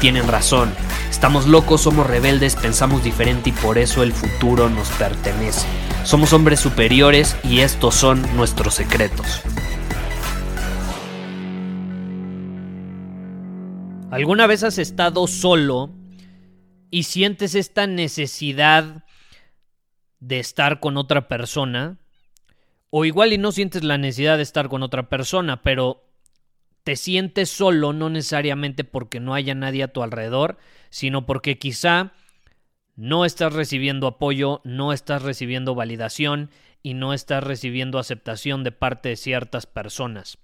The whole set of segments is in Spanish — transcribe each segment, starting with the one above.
tienen razón. Estamos locos, somos rebeldes, pensamos diferente y por eso el futuro nos pertenece. Somos hombres superiores y estos son nuestros secretos. ¿Alguna vez has estado solo y sientes esta necesidad de estar con otra persona? O igual y no sientes la necesidad de estar con otra persona, pero te sientes solo no necesariamente porque no haya nadie a tu alrededor, sino porque quizá no estás recibiendo apoyo, no estás recibiendo validación y no estás recibiendo aceptación de parte de ciertas personas.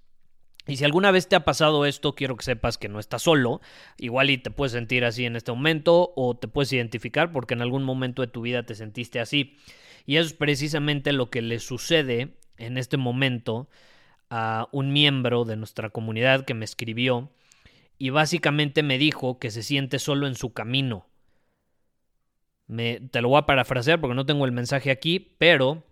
Y si alguna vez te ha pasado esto, quiero que sepas que no estás solo. Igual y te puedes sentir así en este momento o te puedes identificar porque en algún momento de tu vida te sentiste así. Y eso es precisamente lo que le sucede en este momento a un miembro de nuestra comunidad que me escribió y básicamente me dijo que se siente solo en su camino. Me, te lo voy a parafrasear porque no tengo el mensaje aquí, pero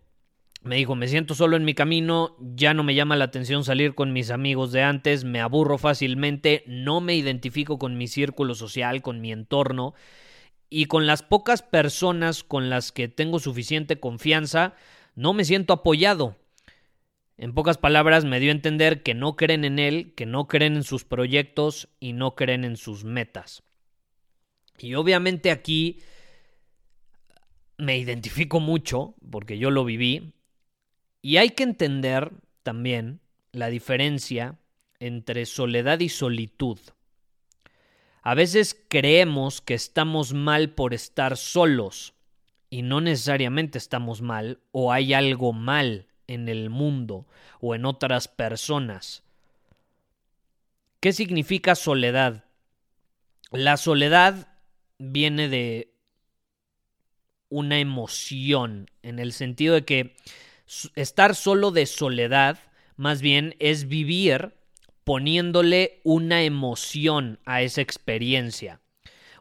me dijo, me siento solo en mi camino, ya no me llama la atención salir con mis amigos de antes, me aburro fácilmente, no me identifico con mi círculo social, con mi entorno, y con las pocas personas con las que tengo suficiente confianza, no me siento apoyado. En pocas palabras, me dio a entender que no creen en él, que no creen en sus proyectos y no creen en sus metas. Y obviamente aquí me identifico mucho, porque yo lo viví, y hay que entender también la diferencia entre soledad y solitud. A veces creemos que estamos mal por estar solos, y no necesariamente estamos mal, o hay algo mal en el mundo o en otras personas. ¿Qué significa soledad? La soledad viene de una emoción, en el sentido de que estar solo de soledad, más bien es vivir poniéndole una emoción a esa experiencia.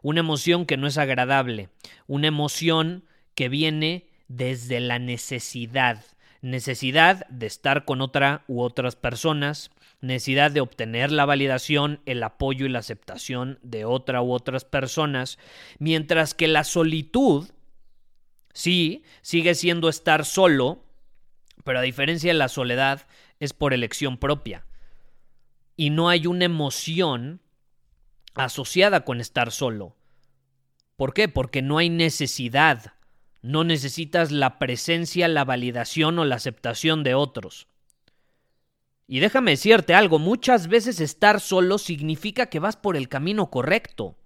Una emoción que no es agradable, una emoción que viene desde la necesidad, necesidad de estar con otra u otras personas, necesidad de obtener la validación, el apoyo y la aceptación de otra u otras personas, mientras que la solitud, sí, sigue siendo estar solo, pero a diferencia de la soledad, es por elección propia. Y no hay una emoción asociada con estar solo. ¿Por qué? Porque no hay necesidad no necesitas la presencia, la validación o la aceptación de otros. Y déjame decirte algo, muchas veces estar solo significa que vas por el camino correcto.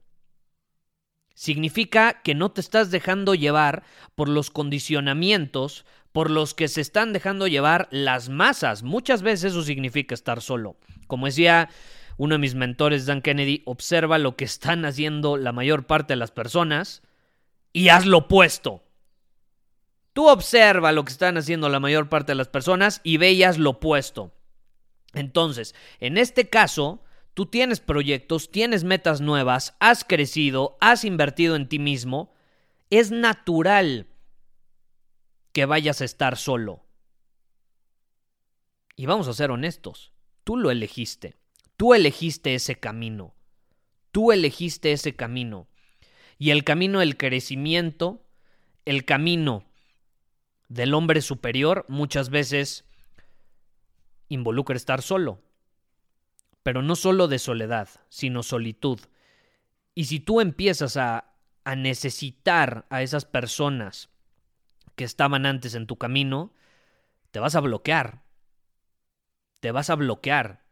Significa que no te estás dejando llevar por los condicionamientos por los que se están dejando llevar las masas. Muchas veces eso significa estar solo. Como decía uno de mis mentores, Dan Kennedy, observa lo que están haciendo la mayor parte de las personas y haz lo opuesto. Tú observa lo que están haciendo la mayor parte de las personas y veías lo opuesto. Entonces, en este caso, tú tienes proyectos, tienes metas nuevas, has crecido, has invertido en ti mismo. Es natural que vayas a estar solo. Y vamos a ser honestos, tú lo elegiste. Tú elegiste ese camino. Tú elegiste ese camino. Y el camino del crecimiento, el camino del hombre superior muchas veces involucra estar solo. Pero no solo de soledad, sino solitud. Y si tú empiezas a, a necesitar a esas personas que estaban antes en tu camino, te vas a bloquear. Te vas a bloquear.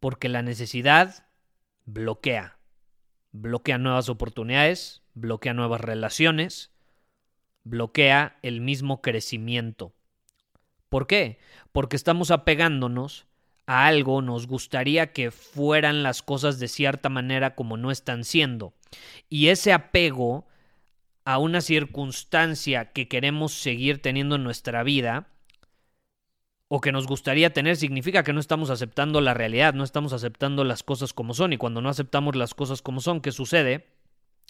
Porque la necesidad bloquea. bloquea nuevas oportunidades, bloquea nuevas relaciones, bloquea el mismo crecimiento. ¿Por qué? Porque estamos apegándonos a algo, nos gustaría que fueran las cosas de cierta manera como no están siendo. Y ese apego a una circunstancia que queremos seguir teniendo en nuestra vida o que nos gustaría tener significa que no estamos aceptando la realidad, no estamos aceptando las cosas como son y cuando no aceptamos las cosas como son, ¿qué sucede?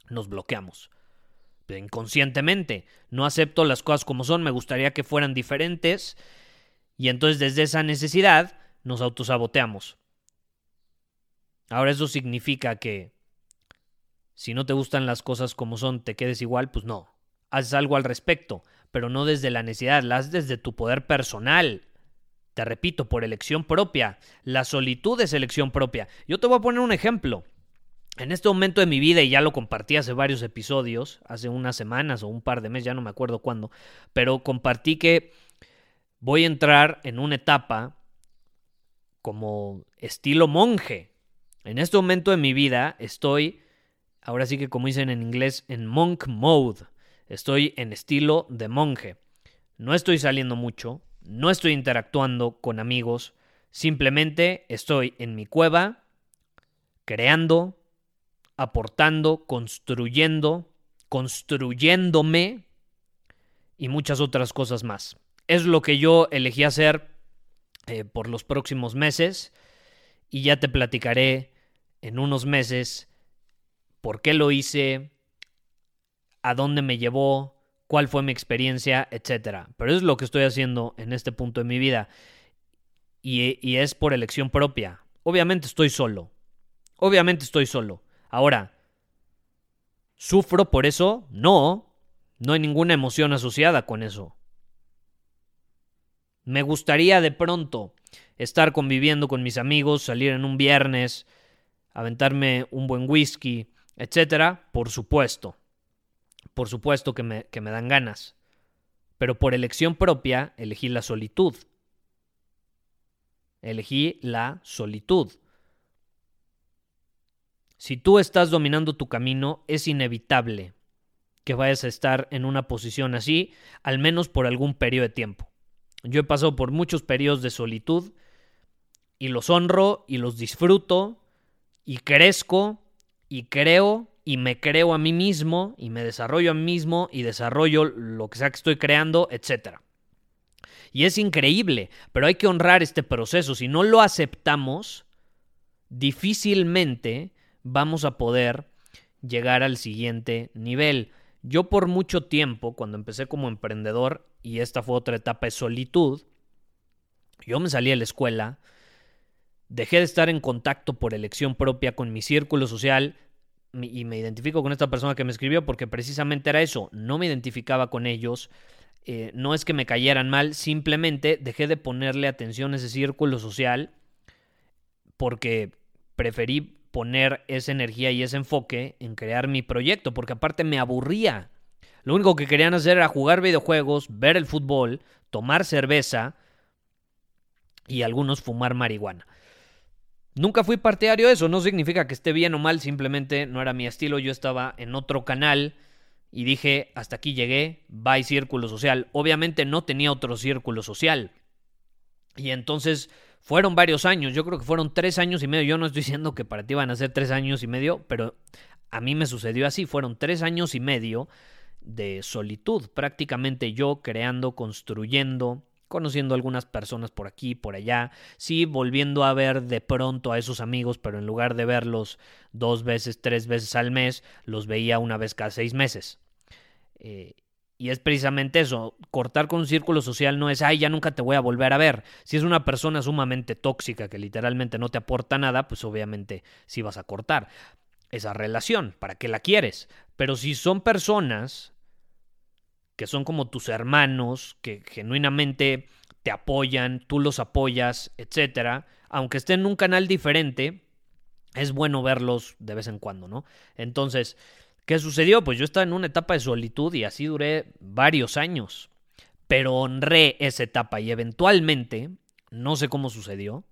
Nos bloqueamos. Inconscientemente, no acepto las cosas como son, me gustaría que fueran diferentes y entonces desde esa necesidad nos autosaboteamos. Ahora eso significa que si no te gustan las cosas como son, te quedes igual, pues no. Haces algo al respecto, pero no desde la necesidad, la desde tu poder personal. Te repito, por elección propia. La solitud es elección propia. Yo te voy a poner un ejemplo. En este momento de mi vida, y ya lo compartí hace varios episodios, hace unas semanas o un par de meses, ya no me acuerdo cuándo, pero compartí que voy a entrar en una etapa como estilo monje. En este momento de mi vida estoy, ahora sí que como dicen en inglés, en monk mode. Estoy en estilo de monje. No estoy saliendo mucho, no estoy interactuando con amigos, simplemente estoy en mi cueva, creando, aportando, construyendo, construyéndome y muchas otras cosas más. Es lo que yo elegí hacer eh, por los próximos meses y ya te platicaré en unos meses por qué lo hice, a dónde me llevó, cuál fue mi experiencia, etc. Pero es lo que estoy haciendo en este punto de mi vida y es por elección propia. Obviamente estoy solo. Obviamente estoy solo. Ahora, ¿sufro por eso? No. No hay ninguna emoción asociada con eso. Me gustaría de pronto estar conviviendo con mis amigos, salir en un viernes, aventarme un buen whisky, etcétera, por supuesto. Por supuesto que me, que me dan ganas. Pero por elección propia elegí la solitud. Elegí la solitud. Si tú estás dominando tu camino, es inevitable que vayas a estar en una posición así, al menos por algún periodo de tiempo. Yo he pasado por muchos periodos de solitud y los honro y los disfruto y crezco y creo y me creo a mí mismo y me desarrollo a mí mismo y desarrollo lo que sea que estoy creando, etc. Y es increíble, pero hay que honrar este proceso. Si no lo aceptamos, difícilmente vamos a poder llegar al siguiente nivel. Yo por mucho tiempo, cuando empecé como emprendedor, y esta fue otra etapa de solitud, yo me salí de la escuela, dejé de estar en contacto por elección propia con mi círculo social y me identifico con esta persona que me escribió porque precisamente era eso, no me identificaba con ellos, eh, no es que me cayeran mal, simplemente dejé de ponerle atención a ese círculo social porque preferí poner esa energía y ese enfoque en crear mi proyecto, porque aparte me aburría. Lo único que querían hacer era jugar videojuegos, ver el fútbol, tomar cerveza y algunos fumar marihuana. Nunca fui partidario de eso, no significa que esté bien o mal, simplemente no era mi estilo, yo estaba en otro canal y dije, hasta aquí llegué, bye círculo social. Obviamente no tenía otro círculo social. Y entonces fueron varios años, yo creo que fueron tres años y medio. Yo no estoy diciendo que para ti van a ser tres años y medio, pero a mí me sucedió así. Fueron tres años y medio de solitud, prácticamente yo creando, construyendo, conociendo algunas personas por aquí, por allá, sí, volviendo a ver de pronto a esos amigos, pero en lugar de verlos dos veces, tres veces al mes, los veía una vez cada seis meses. Eh, y es precisamente eso, cortar con un círculo social no es, ay, ya nunca te voy a volver a ver. Si es una persona sumamente tóxica que literalmente no te aporta nada, pues obviamente sí vas a cortar esa relación, ¿para qué la quieres? Pero si son personas que son como tus hermanos, que genuinamente te apoyan, tú los apoyas, etcétera, aunque estén en un canal diferente, es bueno verlos de vez en cuando, ¿no? Entonces, ¿Qué sucedió? Pues yo estaba en una etapa de solitud y así duré varios años. Pero honré esa etapa y eventualmente, no sé cómo sucedió,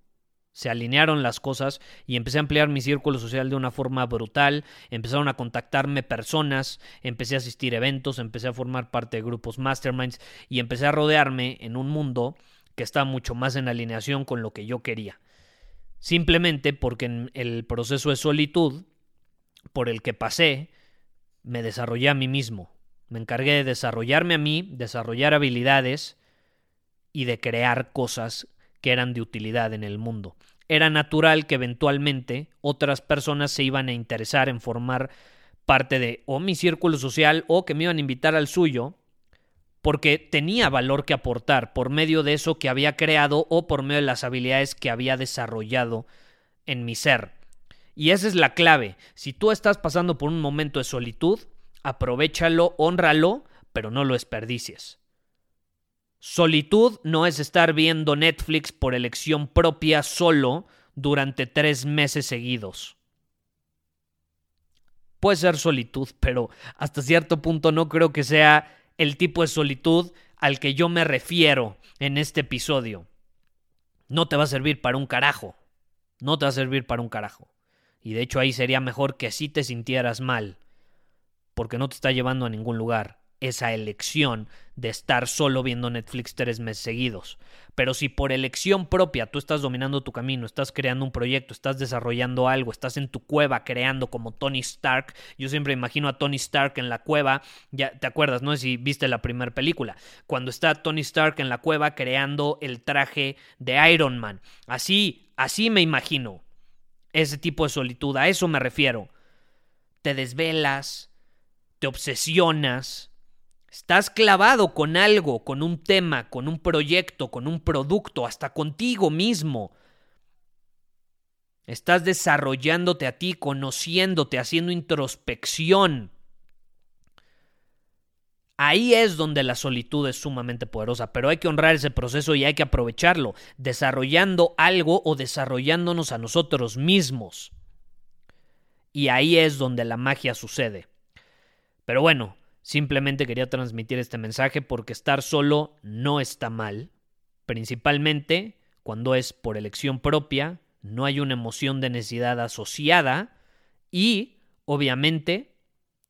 se alinearon las cosas y empecé a ampliar mi círculo social de una forma brutal, empezaron a contactarme personas, empecé a asistir a eventos, empecé a formar parte de grupos masterminds y empecé a rodearme en un mundo que está mucho más en alineación con lo que yo quería. Simplemente porque en el proceso de solitud por el que pasé, me desarrollé a mí mismo. Me encargué de desarrollarme a mí, desarrollar habilidades y de crear cosas que eran de utilidad en el mundo. Era natural que eventualmente otras personas se iban a interesar en formar parte de o mi círculo social o que me iban a invitar al suyo porque tenía valor que aportar por medio de eso que había creado o por medio de las habilidades que había desarrollado en mi ser. Y esa es la clave. Si tú estás pasando por un momento de solitud, aprovechalo, honralo, pero no lo desperdicies. Solitud no es estar viendo Netflix por elección propia solo durante tres meses seguidos. Puede ser solitud, pero hasta cierto punto no creo que sea el tipo de solitud al que yo me refiero en este episodio. No te va a servir para un carajo. No te va a servir para un carajo. Y de hecho ahí sería mejor que así te sintieras mal, porque no te está llevando a ningún lugar esa elección de estar solo viendo Netflix tres meses seguidos. Pero si por elección propia tú estás dominando tu camino, estás creando un proyecto, estás desarrollando algo, estás en tu cueva creando como Tony Stark, yo siempre imagino a Tony Stark en la cueva, ya te acuerdas, no si viste la primera película, cuando está Tony Stark en la cueva creando el traje de Iron Man. Así, así me imagino ese tipo de solitud, a eso me refiero. Te desvelas, te obsesionas, Estás clavado con algo, con un tema, con un proyecto, con un producto, hasta contigo mismo. Estás desarrollándote a ti, conociéndote, haciendo introspección. Ahí es donde la solitud es sumamente poderosa, pero hay que honrar ese proceso y hay que aprovecharlo, desarrollando algo o desarrollándonos a nosotros mismos. Y ahí es donde la magia sucede. Pero bueno, Simplemente quería transmitir este mensaje porque estar solo no está mal, principalmente cuando es por elección propia, no hay una emoción de necesidad asociada y, obviamente,